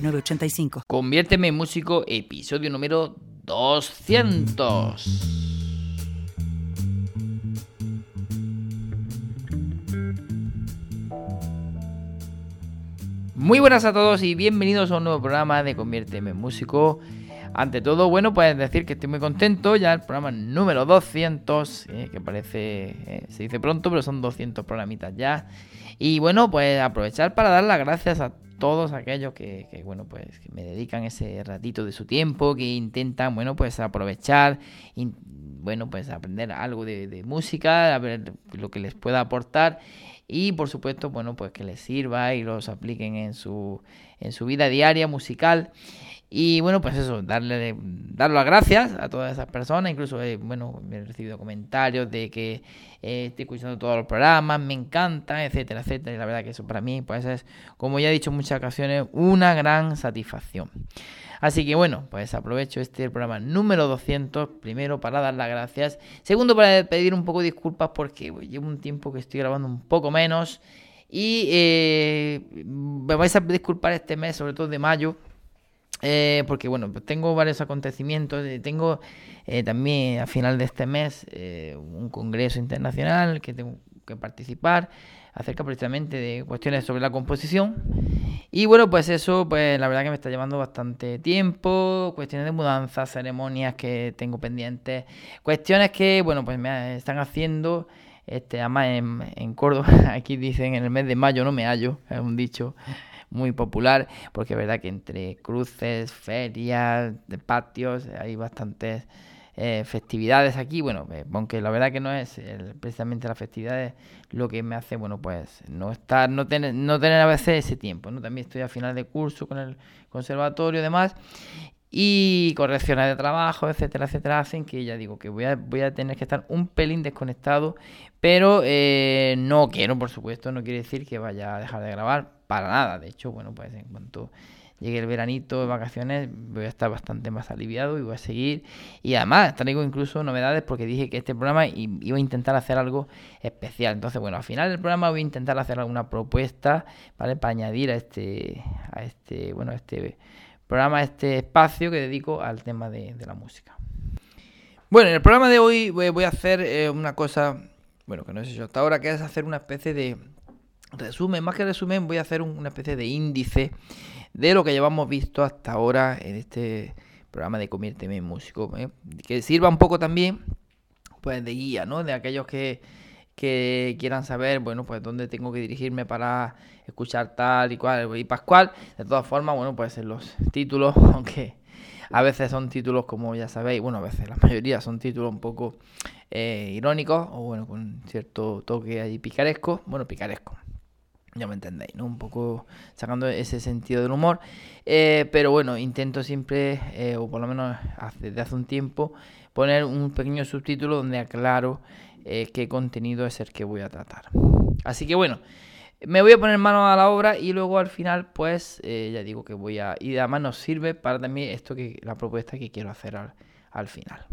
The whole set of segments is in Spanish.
985. Conviérteme en músico, episodio número 200. Muy buenas a todos y bienvenidos a un nuevo programa de Conviérteme en músico. Ante todo, bueno, pues decir que estoy muy contento, ya el programa número 200, eh, que parece, eh, se dice pronto, pero son 200 programitas ya. Y bueno, pues aprovechar para dar las gracias a todos aquellos que, bueno, pues que me dedican ese ratito de su tiempo, que intentan, bueno, pues aprovechar, bueno, pues aprender algo de, música, a ver lo que les pueda aportar y por supuesto, bueno, pues que les sirva y los apliquen en su, en su vida diaria musical. Y bueno, pues eso, darle, dar las gracias a todas esas personas. Incluso, eh, bueno, he recibido comentarios de que eh, estoy escuchando todos los programas, me encanta, etcétera, etcétera. Y la verdad que eso para mí, pues es, como ya he dicho en muchas ocasiones, una gran satisfacción. Así que bueno, pues aprovecho este programa número 200, primero para dar las gracias, segundo para pedir un poco de disculpas porque llevo un tiempo que estoy grabando un poco menos y eh, me vais a disculpar este mes, sobre todo de mayo, eh, porque bueno, tengo varios acontecimientos. Eh, tengo eh, también a final de este mes un congreso internacional que tengo que participar acerca precisamente de cuestiones sobre la composición. Y bueno, pues eso, pues la verdad que me está llevando bastante tiempo, cuestiones de mudanza, ceremonias que tengo pendientes, cuestiones que, bueno, pues me están haciendo, este, además en, en Córdoba, aquí dicen en el mes de mayo no me hallo, es un dicho, muy popular, porque es verdad que entre cruces, ferias, de patios, hay bastantes eh, festividades aquí. Bueno, eh, aunque la verdad que no es precisamente las festividades lo que me hace, bueno, pues no estar, no tener, no tener a veces ese tiempo, ¿no? También estoy a final de curso con el conservatorio y demás. Y correcciones de trabajo, etcétera, etcétera, hacen que ya digo que voy a, voy a tener que estar un pelín desconectado, pero eh, no quiero, por supuesto, no quiere decir que vaya a dejar de grabar, para nada. De hecho, bueno, pues en cuanto llegue el veranito de vacaciones voy a estar bastante más aliviado y voy a seguir. Y además traigo incluso novedades porque dije que este programa iba a intentar hacer algo especial. Entonces, bueno, al final del programa voy a intentar hacer alguna propuesta, ¿vale? Para añadir a este, a este, bueno, a este programa, este espacio que dedico al tema de, la música. Bueno, en el programa de hoy voy, a hacer eh, una cosa, bueno, que no sé yo hasta ahora, que es hacer una especie de resumen, más que resumen, voy a hacer una especie de índice de lo que llevamos visto hasta ahora en este programa de Conviérteme en Músico. ¿eh? Que sirva un poco también pues de guía, ¿no? De aquellos que, que quieran saber, bueno, pues dónde tengo que dirigirme para escuchar tal y cual y pascual. De todas formas, bueno, pues en los títulos, aunque a veces son títulos, como ya sabéis, bueno, a veces la mayoría son títulos un poco eh, irónicos o bueno, con cierto toque ahí picaresco. Bueno, picaresco ya me entendéis, ¿no? Un poco sacando ese sentido del humor. Eh, pero bueno, intento siempre, eh, o por lo menos desde hace un tiempo, poner un pequeño subtítulo donde aclaro eh, qué contenido es el que voy a tratar. Así que bueno, me voy a poner mano a la obra y luego al final, pues, ya digo que voy a... Y además nos sirve para también esto que la propuesta que quiero hacer al final.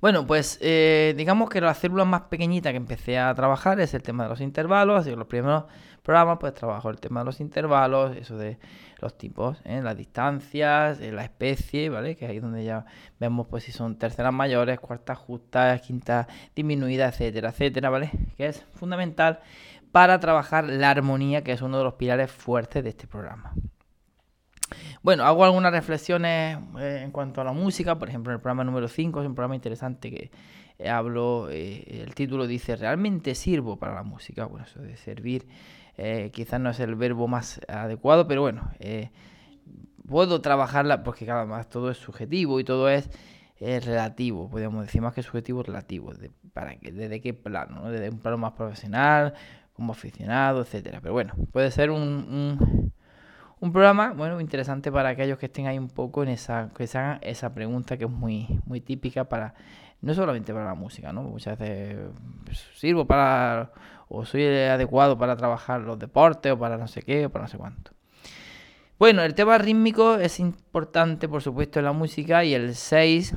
Bueno, pues eh, digamos que la célula más pequeñita que empecé a trabajar es el tema de los intervalos, así que los primeros programas pues trabajo el tema de los intervalos, eso de los tipos, ¿eh? las distancias, eh, la especie, ¿vale? Que ahí donde ya vemos pues si son terceras mayores, cuartas justas, quintas disminuidas, etcétera, etcétera, ¿vale? Que es fundamental para trabajar la armonía, que es uno de los pilares fuertes de este programa. Bueno, hago algunas reflexiones eh, en cuanto a la música, por ejemplo, en el programa número 5 es un programa interesante que eh, hablo, eh, el título dice, ¿realmente sirvo para la música? Bueno, eso de servir quizás no es el verbo más adecuado, pero bueno, puedo trabajarla porque cada más todo es subjetivo y todo es, relativo, podríamos decir más que subjetivo, relativo, para que, desde qué plano, ¿no? desde un plano más profesional, como aficionado, etcétera. Pero bueno, puede ser un un programa, bueno, interesante para aquellos que estén ahí un poco en esa, que se hagan esa pregunta que es muy, muy típica para, no solamente para la música, ¿no? Muchas veces pues, sirvo para, o soy adecuado para trabajar los deportes, o para no sé qué, o para no sé cuánto. Bueno, el tema rítmico es importante, por supuesto, en la música, y el 6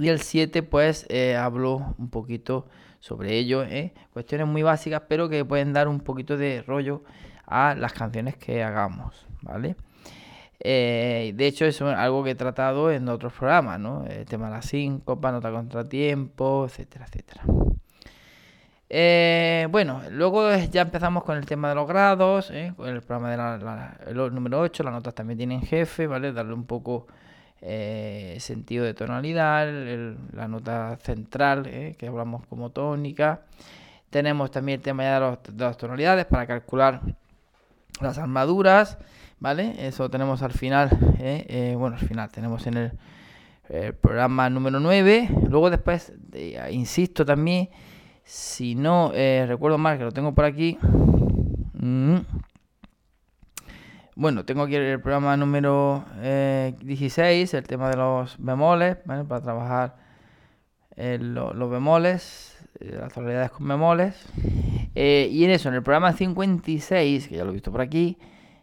y el 7, pues, eh, hablo un poquito sobre ello, ¿eh? cuestiones muy básicas, pero que pueden dar un poquito de rollo a las canciones que hagamos, ¿vale? Eh, de hecho, es algo que he tratado en otros programas, ¿no? El tema de la síncopa, nota contratiempo, etcétera, etcétera. Eh, bueno, luego ya empezamos con el tema de los grados, ¿eh? con el programa de la, número 8, las notas también tienen jefe, ¿vale? Darle un poco sentido de tonalidad, la nota central, que hablamos como tónica. Tenemos también el tema de las tonalidades para calcular las armaduras, ¿vale? Eso tenemos al final, ¿eh? Eh, bueno, al final tenemos en el, programa número 9. Luego después, insisto también, si no eh, recuerdo mal, que lo tengo por aquí. Mm. Bueno, tengo aquí el programa número 16, el tema de los bemoles, ¿vale? Para trabajar los bemoles, las tonalidades con bemoles. Eh, y en eso, en el programa 56, que ya lo he visto por aquí,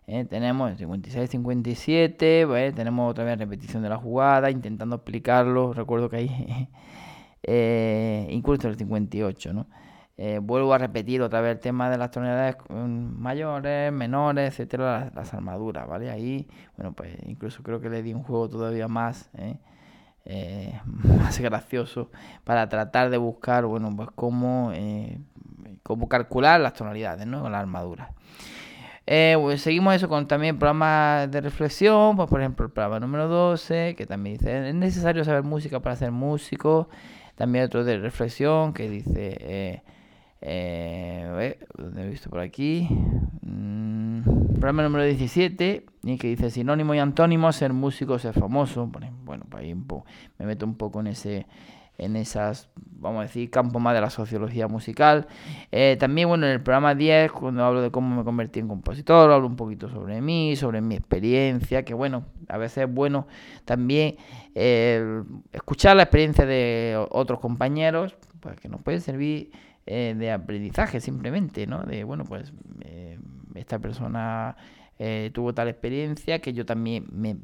eh, tenemos 56, 57, tenemos otra vez repetición de la jugada, intentando explicarlo. Recuerdo que hay eh, incluso el 58, ¿no? vuelvo a repetir otra vez el tema de las tonalidades mayores, menores, etcétera, las, armaduras, ¿vale? Ahí, bueno, pues incluso creo que le di un juego todavía más, más gracioso para tratar de buscar, bueno, pues cómo cómo calcular las tonalidades, ¿no? Con la armadura. Eh, pues seguimos eso con también programas de reflexión, pues por ejemplo el programa número 12, que también dice, es necesario saber música para ser músico. También otro de reflexión que dice, eh, eh, he visto por aquí? Mm, programa número 17, y que dice sinónimo y antónimo, ser músico, ser famoso. Bueno, pues ahí me meto un poco en ese en esas, vamos a decir, campo más de la sociología musical. Eh, también, bueno, en el programa 10, cuando hablo de cómo me convertí en compositor, hablo un poquito sobre mí, sobre mi experiencia, que bueno, a veces es bueno también eh, escuchar la experiencia de otros compañeros, pues que nos puede servir eh, de aprendizaje simplemente, ¿no? De, bueno, pues esta persona eh, tuvo tal experiencia que yo también me,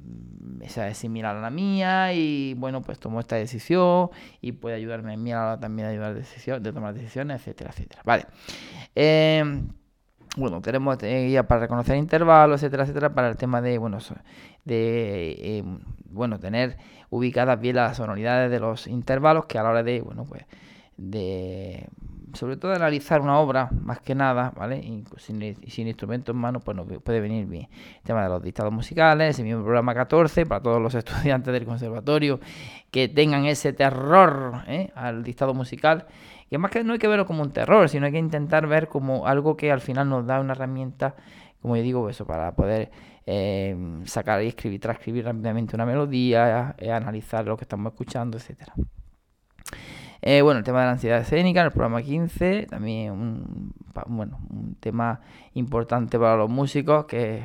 esa es similar a la mía y bueno pues tomó esta decisión y puede ayudarme a mí ahora también a ayudar a decisión, de tomar decisiones etcétera etcétera. Vale. Em, bueno tenemos eh, guía para reconocer intervalos etcétera etcétera para el tema de bueno de em, bueno tener ubicadas bien las sonoridades de los intervalos que a la hora de bueno pues de sobre todo analizar una obra, más que nada, ¿vale? Y sin, instrumentos en mano, pues no puede venir bien. El tema de los dictados musicales, el mismo programa 14, para todos los estudiantes del conservatorio que tengan ese terror ¿eh? al dictado musical, que más que no hay que verlo como un terror, sino hay que intentar ver como algo que al final nos da una herramienta, como yo digo, eso, para poder eh, sacar y escribir, transcribir rápidamente una melodía, eh, analizar lo que estamos escuchando, etcétera. Eh, bueno, el tema de la ansiedad escénica en el programa 15, también un, bueno, un tema importante para los músicos que,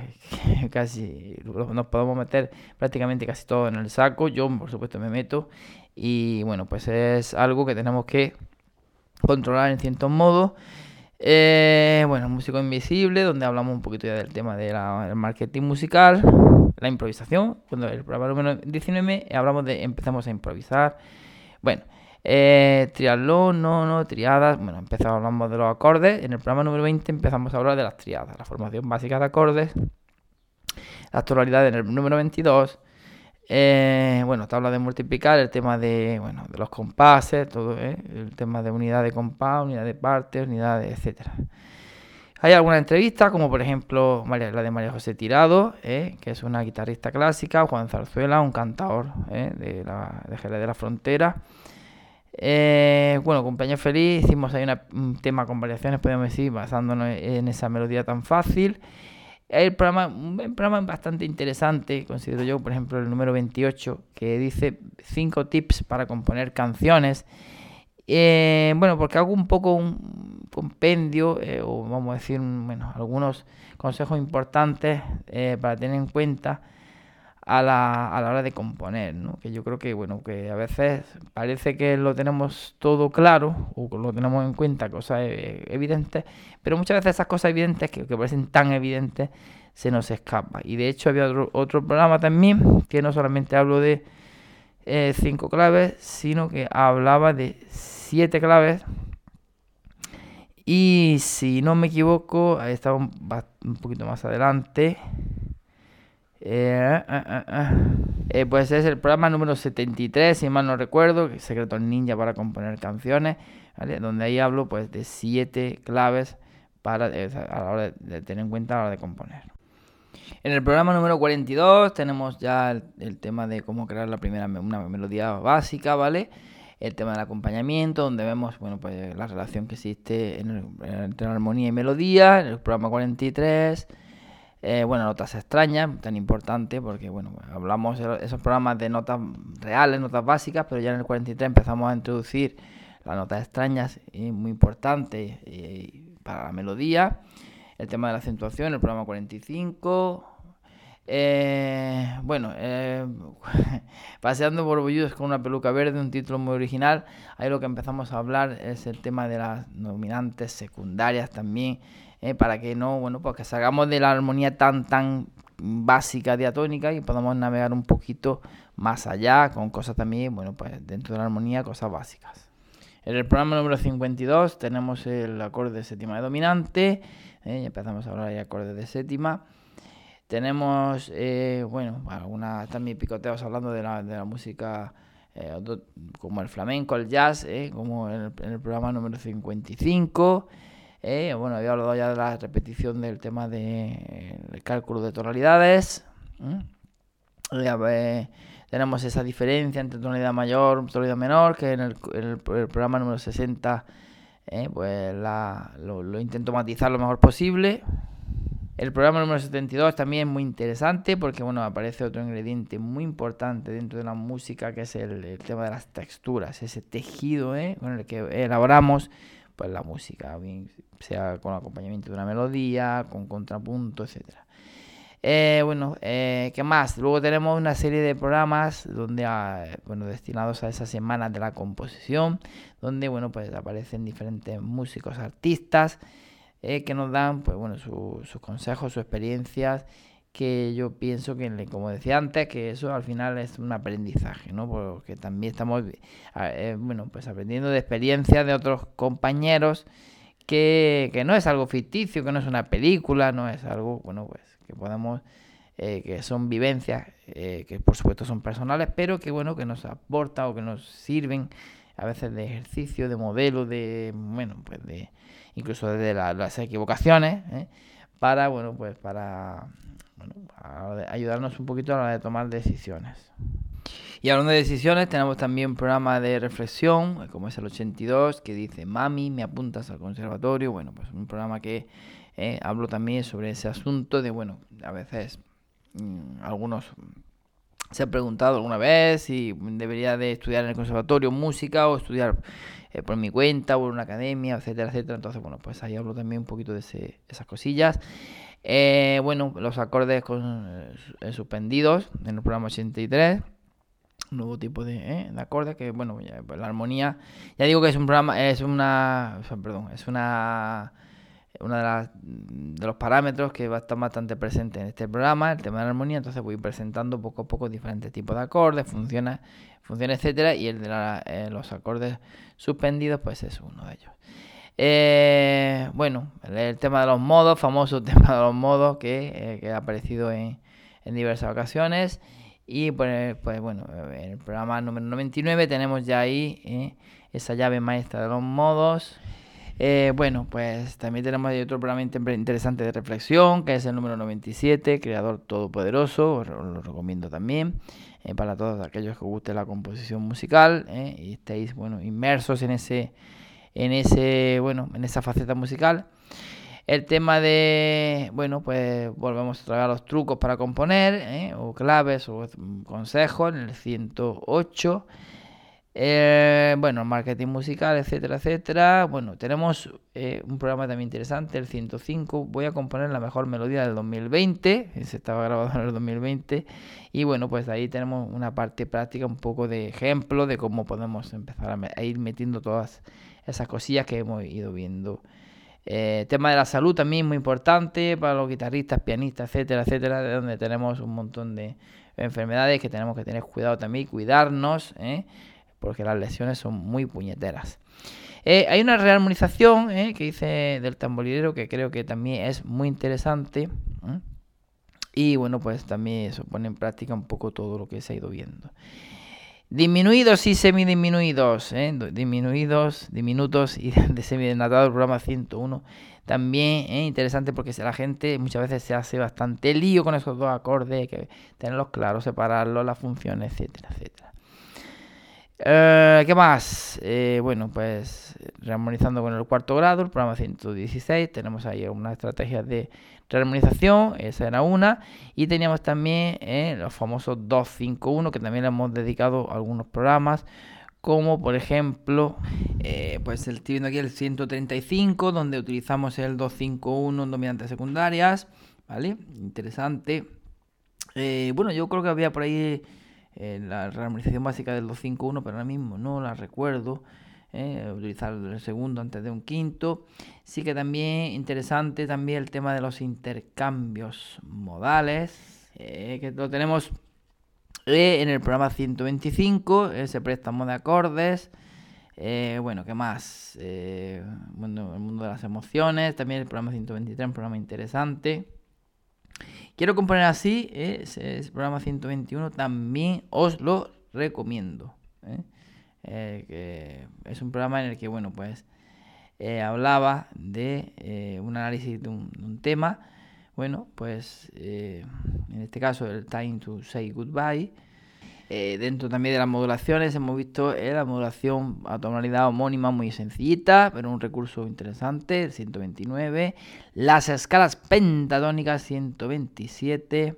casi nos podemos meter prácticamente casi todo en el saco. Yo, por supuesto, me meto y bueno, pues es algo que tenemos que controlar en ciertos modos. Eh, bueno, músico invisible, donde hablamos un poquito ya del tema del marketing musical, la improvisación. Cuando el programa número 19 hablamos de empezamos a improvisar. Bueno, eh, triatlón, no, no, triadas. Bueno, empezamos hablando de los acordes. En el programa número 20 empezamos a hablar de las triadas, la formación básica de acordes, la tonalidad en el número 22. Eh, bueno, tabla de multiplicar, el tema de, bueno, de los compases, todo, eh, el tema de unidad de compás, unidad de partes, unidad de etcétera. Hay algunas entrevistas, como por ejemplo la de María José Tirado, eh, que es una guitarrista clásica, Juan Zarzuela, un cantador de, la, de Jerez de la Frontera. Eh, bueno, Compañía Feliz, hicimos ahí un tema con variaciones, podemos decir, basándonos en esa melodía tan fácil. El programa, un programa bastante interesante, considero yo, por ejemplo, el número 28, que dice 5 tips para componer canciones. Eh, bueno, porque hago un poco un compendio, eh, o vamos a decir, bueno, algunos consejos importantes eh, para tener en cuenta a la, a la hora de componer, ¿no? Que yo creo que, bueno, que a veces parece que lo tenemos todo claro, o lo tenemos en cuenta, cosas evidentes, pero muchas veces esas cosas evidentes, que, parecen tan evidentes, se nos escapa. Y de hecho había otro, otro programa también, que no solamente hablo de cinco claves, sino que hablaba de 7 claves. Y si no me equivoco, estaba un, poquito más adelante. Eh, eh, eh, pues es el programa número 73, si mal no recuerdo, Secretos Ninja para componer canciones, donde ahí hablo pues de 7 claves para, a la hora de, tener en cuenta a la hora de componer. En el programa número 42 tenemos ya el, el tema de cómo crear la primera una melodía básica, ¿vale? el tema del acompañamiento, donde vemos bueno, pues, la relación que existe entre armonía y melodía, en el programa 43. Eh, bueno, notas extrañas, tan importante, porque bueno, hablamos de esos programas de notas reales, notas básicas, pero ya en el 43 empezamos a introducir las notas extrañas, y muy importante para la melodía. El tema de la acentuación, el programa 45, eh, bueno, eh, paseando por con una peluca verde, un título muy original. Ahí lo que empezamos a hablar es el tema de las dominantes secundarias también, eh, para que no, bueno, pues que salgamos de la armonía tan, tan básica diatónica y podamos navegar un poquito más allá con cosas también, bueno, pues dentro de la armonía, cosas básicas. En el programa número 52 tenemos el acorde de séptima de dominante, eh, empezamos a hablar de acordes de séptima. Tenemos, eh, bueno, algunas también picoteos hablando de la, de la música eh, como el flamenco, el jazz, como en el, programa número 55. Bueno, había hablado ya de la repetición del tema del de, cálculo de tonalidades. tenemos esa diferencia entre tonalidad mayor y tonalidad menor, que en el, programa número 60 pues la, lo, lo intento matizar lo mejor posible. El programa número 72 también es muy interesante porque bueno, aparece otro ingrediente muy importante dentro de la música que es el, tema de las texturas, ese tejido ¿eh? con el que elaboramos pues, la música, sea con acompañamiento de una melodía, con contrapunto, etcétera. Eh, bueno, eh, ¿qué más? Luego tenemos una serie de programas donde, ah, bueno, destinados a esas semanas de la composición, donde, bueno, pues aparecen diferentes músicos, artistas, eh, que nos dan, pues bueno, sus consejos, sus experiencias, que yo pienso que, como decía antes, que eso al final es un aprendizaje, ¿no? Porque también estamos, eh, bueno, pues aprendiendo de experiencias de otros compañeros, que, que, no es algo ficticio, que no es una película, no es algo, bueno, pues que podemos, eh, que son vivencias, que por supuesto son personales, pero que bueno, que nos aporta o que nos sirven a veces de ejercicio, de modelo, de, bueno, pues de incluso desde las equivocaciones, ¿eh? para, bueno, pues para ayudarnos un poquito a la hora de tomar decisiones. Y hablando de decisiones, tenemos también un programa de reflexión, como es el 82, que dice, mami, me apuntas al conservatorio. Bueno, pues un programa que eh, hablo también sobre ese asunto de, bueno, a veces mm, algunos se han preguntado alguna vez si debería de estudiar en el conservatorio música o estudiar eh, por mi cuenta o en una academia, etcétera, etcétera. Entonces, bueno, pues ahí hablo también un poquito de esas cosillas. Eh, bueno, los acordes con, eh, suspendidos en el programa 83. Un nuevo tipo de, de acordes que, bueno, pues la armonía. Ya digo que es un programa, es una. Perdón, es una uno de, de, los parámetros que va a estar bastante presente en este programa, el tema de la armonía, entonces voy presentando poco a poco diferentes tipos de acordes, funciones, funciones etcétera, y el de eh, los acordes suspendidos, pues es uno de ellos. Eh, bueno, el, tema de los modos, famoso tema de los modos que, eh, ha aparecido en, diversas ocasiones. Y pues, pues, bueno, en el programa número 99 tenemos ya ahí esa llave maestra de los modos. Eh, bueno, pues también tenemos otro programa interesante de reflexión, que es el número 97, Creador Todopoderoso, os lo recomiendo también, eh, para todos aquellos que guste la composición musical eh, y estéis, bueno, inmersos en ese, en ese, bueno, en esa faceta musical. El tema de, bueno, pues volvemos a traer los trucos para componer, o claves o consejos en el 108. Eh, bueno, marketing musical, etcétera, etcétera. Bueno, tenemos eh, un programa también interesante, el 105. Voy a componer la mejor melodía del 2020. Se estaba grabado en el 2020. Y bueno, pues ahí tenemos una parte práctica, un poco de ejemplo de cómo podemos empezar a, ir metiendo todas esas cosillas que hemos ido viendo. Eh, tema de la salud también muy importante para los guitarristas, pianistas, etcétera, etcétera, de donde tenemos un montón de enfermedades que tenemos que tener cuidado también, cuidarnos. ¿eh? Porque las lesiones son muy puñeteras. Eh, hay una rearmonización eh, que dice del tamborilero que creo que también es muy interesante. Y bueno, pues también eso pone en práctica un poco todo lo que se ha ido viendo. Disminuidos y semidisminuidos, ¿eh? disminuidos, diminutos y de semidenatado el programa 101. También es interesante porque la gente muchas veces se hace bastante lío con esos dos acordes, que tenerlos claros, separarlos, las funciones, etcétera, etcétera. Eh, ¿Qué más? Eh, bueno, pues rearmonizando con el cuarto grado, el programa 116, tenemos ahí una estrategia de rearmonización, esa era una, y teníamos también eh, los famosos 251, que también le hemos dedicado algunos programas, como por ejemplo, pues el, estoy viendo aquí el 135, donde utilizamos el 251 en dominantes secundarias, ¿vale? Interesante. bueno, yo creo que había por ahí la rearmonización básica del 251, pero ahora mismo no la recuerdo. Eh, utilizar el segundo antes de un quinto. Sí que también interesante también el tema de los intercambios modales, eh, que lo tenemos eh, en el programa 125, ese préstamo de acordes. bueno, ¿qué más? bueno, el mundo de las emociones, también el programa 123, un programa interesante. Quiero componer así, ¿eh? ese, programa 121 también os lo recomiendo. ¿eh? Eh, es un programa en el que, bueno, pues hablaba de un análisis de un, tema. Bueno, pues en este caso el Time to Say Goodbye eh, dentro también de las modulaciones hemos visto eh, la modulación a tonalidad homónima muy sencillita, pero un recurso interesante, el 129. Las escalas pentatónicas, 127.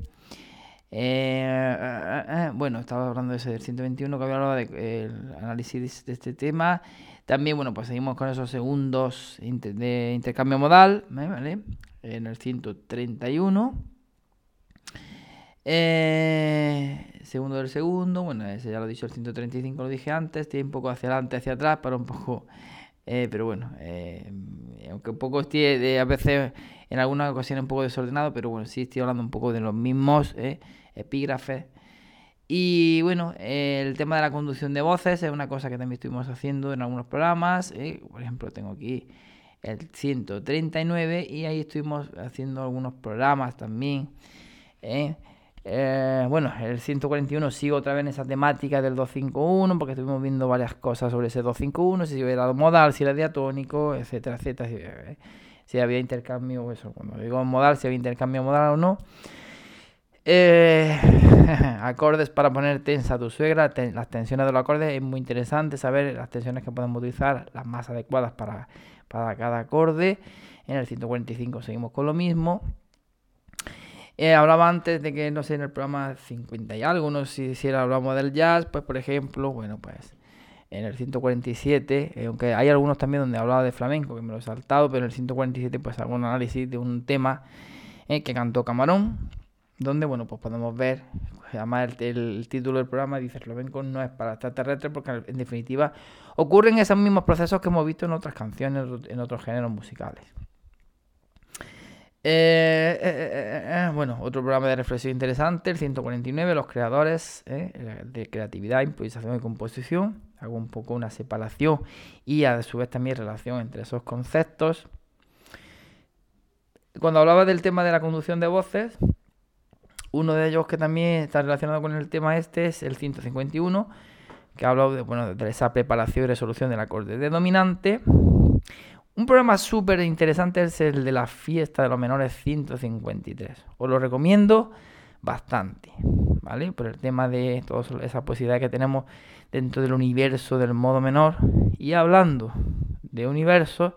Eh, bueno, estaba hablando de ese del 121 que había hablado del análisis de este tema. También, bueno, pues seguimos con esos segundos de intercambio modal, ¿vale? En el 131. Eh, segundo del segundo, bueno, ese ya lo he dicho, el 135 lo dije antes, tiene un poco hacia adelante, hacia atrás, para un poco, eh, pero bueno, eh, aunque un poco estoy de, a veces en algunas ocasiones un poco desordenado, pero bueno, sí estoy hablando un poco de los mismos epígrafes. Y bueno, el tema de la conducción de voces es una cosa que también estuvimos haciendo en algunos programas, por ejemplo, tengo aquí el 139 y ahí estuvimos haciendo algunos programas también. Eh, bueno, el 141 sigo otra vez en esa temática del 251 porque estuvimos viendo varias cosas sobre ese 251, si era modal, si era diatónico, etcétera, etcétera. Si, eh, había intercambio, eso, cuando digo modal, si había intercambio modal o no. Eh, acordes para poner tensa a tu suegra, las tensiones de los acordes, es muy interesante saber las tensiones que podemos utilizar, las más adecuadas para cada acorde. En el 145 seguimos con lo mismo. Eh, hablaba antes de que, no sé, en el programa 50 y algo, no sé si hablamos del jazz, pues por ejemplo, bueno, pues en el 147, eh, aunque hay algunos también donde hablaba de flamenco, que me lo he saltado, pero en el 147 pues un análisis de un tema eh, que cantó Camarón, donde, bueno, pues podemos ver, además el, título del programa dice flamenco no es para extraterrestres, porque en definitiva ocurren esos mismos procesos que hemos visto en otras canciones, en otros géneros musicales. Eh, eh, eh, bueno, otro programa de reflexión interesante, el 149, los creadores de creatividad, improvisación y composición. Hago un poco una separación y a su vez también relación entre esos conceptos. Cuando hablaba del tema de la conducción de voces, uno de ellos que también está relacionado con el tema este es el 151, que habla de, bueno, de esa preparación y resolución del acorde de dominante. Un programa súper interesante es el de la fiesta de los menores 153. Os lo recomiendo bastante, ¿vale? Por el tema de toda esa posibilidad que tenemos dentro del universo del modo menor. Y hablando de universo,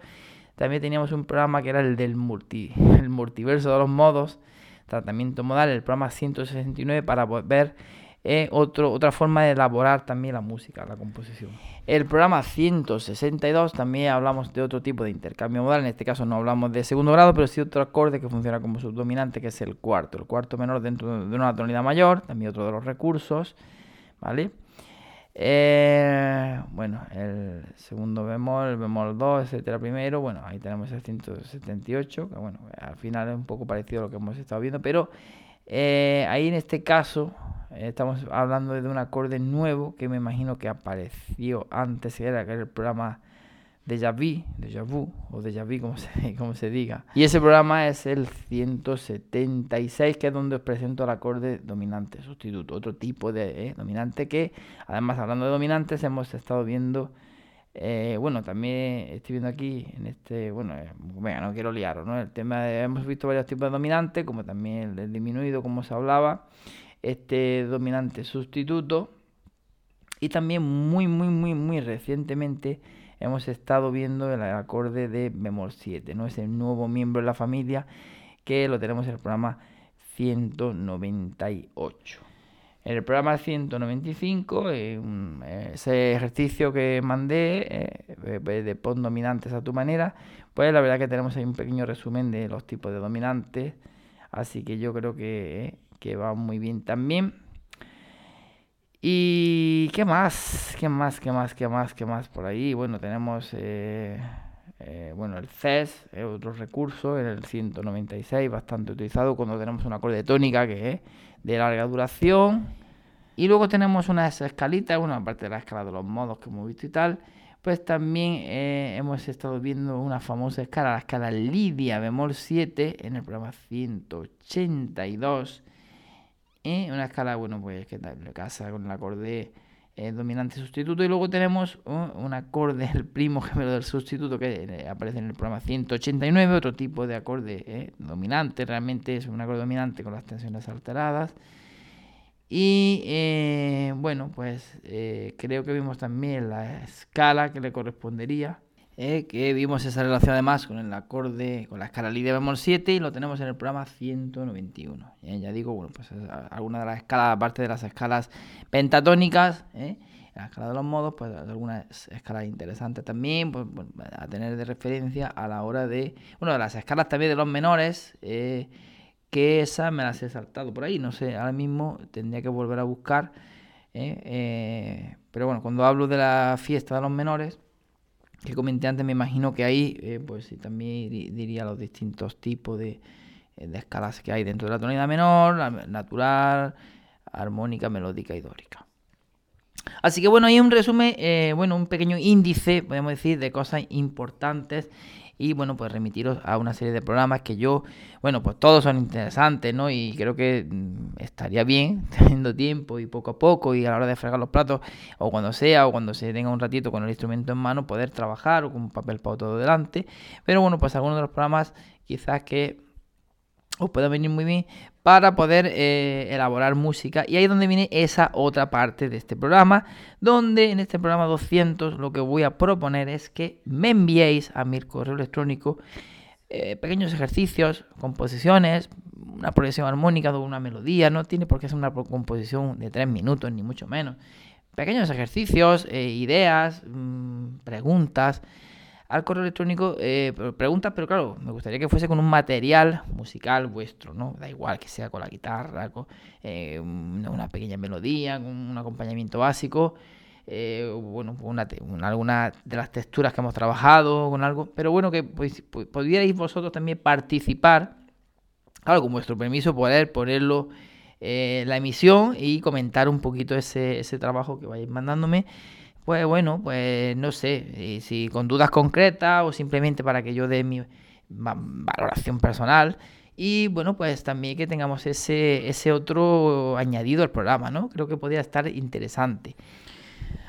también teníamos un programa que era el del multi, el multiverso de los modos, tratamiento modal, el programa 169 para ver es otro, otra forma de elaborar también la música, la composición. El programa 162 también hablamos de otro tipo de intercambio modal, en este caso no hablamos de segundo grado, pero sí otro acorde que funciona como subdominante, que es el cuarto, el cuarto menor dentro de una tonalidad mayor, también otro de los recursos, ¿vale? Eh, bueno, el segundo bemol, el bemol 2, etcétera, primero, bueno, ahí tenemos el 178, que bueno, al final es un poco parecido a lo que hemos estado viendo, pero eh, ahí en este caso eh, estamos hablando de un acorde nuevo que me imagino que apareció antes, era el programa Deja Vu, Deja Vu o Deja Vu como se, como se diga. Y ese programa es el 176, que es donde os presento el acorde dominante sustituto, otro tipo de eh, dominante que, además hablando de dominantes, hemos estado viendo, eh, bueno, también estoy viendo aquí en este, bueno, eh, venga, no quiero liaros, ¿no? El tema de, hemos visto varios tipos de dominantes, como también el disminuido, como se hablaba, este dominante sustituto, y también muy, muy, muy, muy recientemente, hemos estado viendo el acorde de bemol 7, ¿no? Es el nuevo miembro de la familia que lo tenemos en el programa 198. En el programa 195, eh, ese ejercicio que mandé eh, de pon dominantes a tu manera, pues la verdad que tenemos ahí un pequeño resumen de los tipos de dominantes, así que yo creo que, eh, que va muy bien también. ¿Y qué más? ¿Qué más? ¿Qué más? ¿Qué más? ¿Qué más por ahí? Bueno, tenemos eh, eh, bueno, el CES, es otro recurso, en el 196, bastante utilizado cuando tenemos una acorde tónica que es de larga duración. Y luego tenemos unas escalitas, una aparte de la escala de los modos que hemos visto y tal, pues también eh, hemos estado viendo una famosa escala, la escala Lidia bemol 7 en el programa 182 y una escala, bueno, pues que casa con el acorde eh, dominante sustituto. Y luego tenemos un acorde, el primo gemelo del sustituto, que eh, aparece en el programa 189, otro tipo de acorde eh, dominante, realmente es un acorde dominante con las tensiones alteradas. Y bueno, pues creo que vimos también la escala que le correspondería eh, que vimos esa relación además con el acorde, con la escala Lidia bemol 7 y lo tenemos en el programa 191. Eh, ya digo, bueno, pues alguna de las escalas, aparte de las escalas pentatónicas, eh, la escala de los modos, pues algunas escalas interesantes también pues, a tener de referencia a la hora de, bueno, las escalas también de los menores, que esas me las he saltado por ahí, no sé, ahora mismo tendría que volver a buscar, pero bueno, cuando hablo de la fiesta de los menores, que comenté antes, me imagino que ahí, eh, pues también diría los distintos tipos de, eh, de, escalas que hay dentro de la tonalidad menor, natural, armónica, melódica y dórica. Así que bueno, ahí un resumen, eh, bueno, un pequeño índice, podemos decir, de cosas importantes y bueno, pues remitiros a una serie de programas que yo, bueno, pues todos son interesantes, ¿no? Y creo que mm, estaría bien, teniendo tiempo y poco a poco y a la hora de fregar los platos, o cuando sea, o cuando se tenga un ratito con el instrumento en mano, poder trabajar o con un papel para todo delante. Pero bueno, pues algunos de los programas quizás que os pueda venir muy bien para poder eh, elaborar música. Y ahí es donde viene esa otra parte de este programa, donde en este programa 200 lo que voy a proponer es que me enviéis a mi correo electrónico eh, pequeños ejercicios, composiciones, una progresión armónica de una melodía, no tiene por qué ser una composición de tres minutos, ni mucho menos. Pequeños ejercicios, eh, ideas, mm, preguntas al correo electrónico eh, preguntas, pero claro, me gustaría que fuese con un material musical vuestro, ¿no? Da igual que sea con la guitarra, con eh, una pequeña melodía, con un acompañamiento básico, eh, bueno, una, alguna de las texturas que hemos trabajado, con algo, pero bueno, que pues, pudierais vosotros también participar, claro, con vuestro permiso, poder ponerlo eh, la emisión y comentar un poquito ese, ese trabajo que vais mandándome. Pues bueno, pues no sé, si con dudas concretas o simplemente para que yo dé mi valoración personal. Y bueno, pues también que tengamos ese, ese otro añadido al programa, ¿no? Creo que podría estar interesante.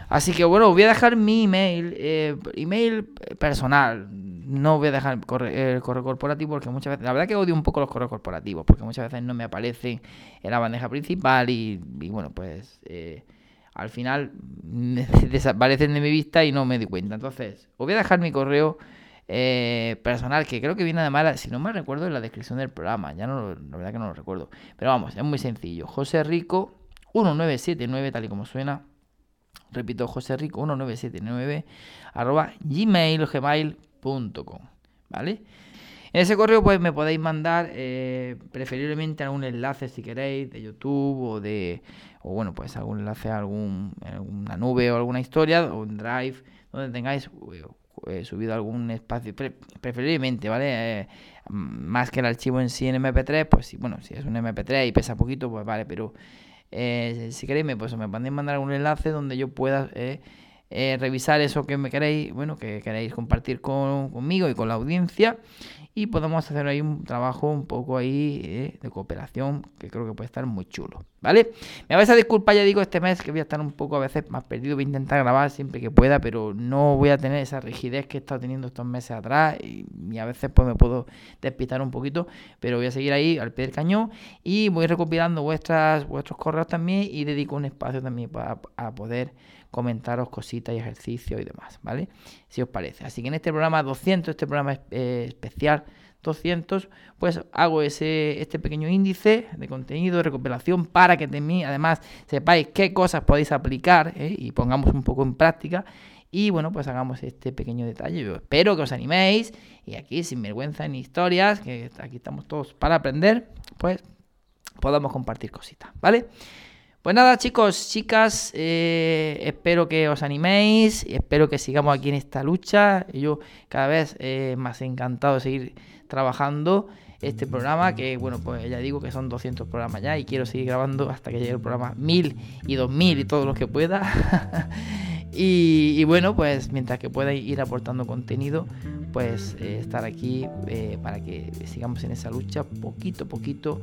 Así que bueno, voy a dejar mi email, eh, email personal. No voy a dejar el correo, corporativo porque muchas veces, la verdad que odio un poco los correos corporativos porque muchas veces no me aparecen en la bandeja principal y, bueno, pues... Eh, al final desaparecen de mi vista y no me di cuenta. Entonces, os voy a dejar mi correo eh, personal, que creo que viene además, si no me recuerdo, en la descripción del programa. Ya no, la verdad que no lo recuerdo. Pero vamos, es muy sencillo. José Rico 1979, tal y como suena. Repito, José Rico 1979 arroba gmail gmail.com. ¿Vale? En ese correo pues me podéis mandar eh, preferiblemente algún enlace si queréis de YouTube o de o bueno pues algún enlace a algún alguna nube o alguna historia o un Drive donde tengáis eh, eh, subido algún espacio preferiblemente vale más que el archivo en sí en MP3 pues sí bueno si es un MP3 y pesa poquito pues vale pero si queréis me pues me podéis mandar algún enlace donde yo pueda revisar eso que me queréis bueno que queréis compartir con, conmigo y con la audiencia. Y podemos hacer ahí un trabajo un poco ahí eh, de cooperación que creo que puede estar muy chulo, ¿vale? Me vais a disculpar, ya digo, este mes que voy a estar un poco a veces más perdido, voy a intentar grabar siempre que pueda, pero no voy a tener esa rigidez que he estado teniendo estos meses atrás y, a veces pues me puedo despistar un poquito, pero voy a seguir ahí al pie del cañón y voy recopilando vuestras, vuestros correos también y dedico un espacio también para poder comentaros cositas y ejercicios y demás, ¿vale? Si os parece. Así que en este programa 200, este programa eh, especial 200, pues hago ese, este pequeño índice de contenido, de recopilación, para que también, además, sepáis qué cosas podéis aplicar ¿eh? y pongamos un poco en práctica. Y bueno, pues hagamos este pequeño detalle. Yo espero que os animéis y aquí, sin vergüenza ni historias, que aquí estamos todos para aprender, pues podamos compartir cositas, ¿vale? Pues nada, chicos, chicas, eh, espero que os animéis, espero que sigamos aquí en esta lucha. Yo cada vez eh, más encantado de seguir trabajando este programa, que bueno, pues ya digo que son 200 programas ya y quiero seguir grabando hasta que llegue el programa 1000 y 2000 y todo lo que pueda. y, bueno, pues mientras que pueda ir aportando contenido, pues eh, estar aquí para que sigamos en esa lucha poquito a poquito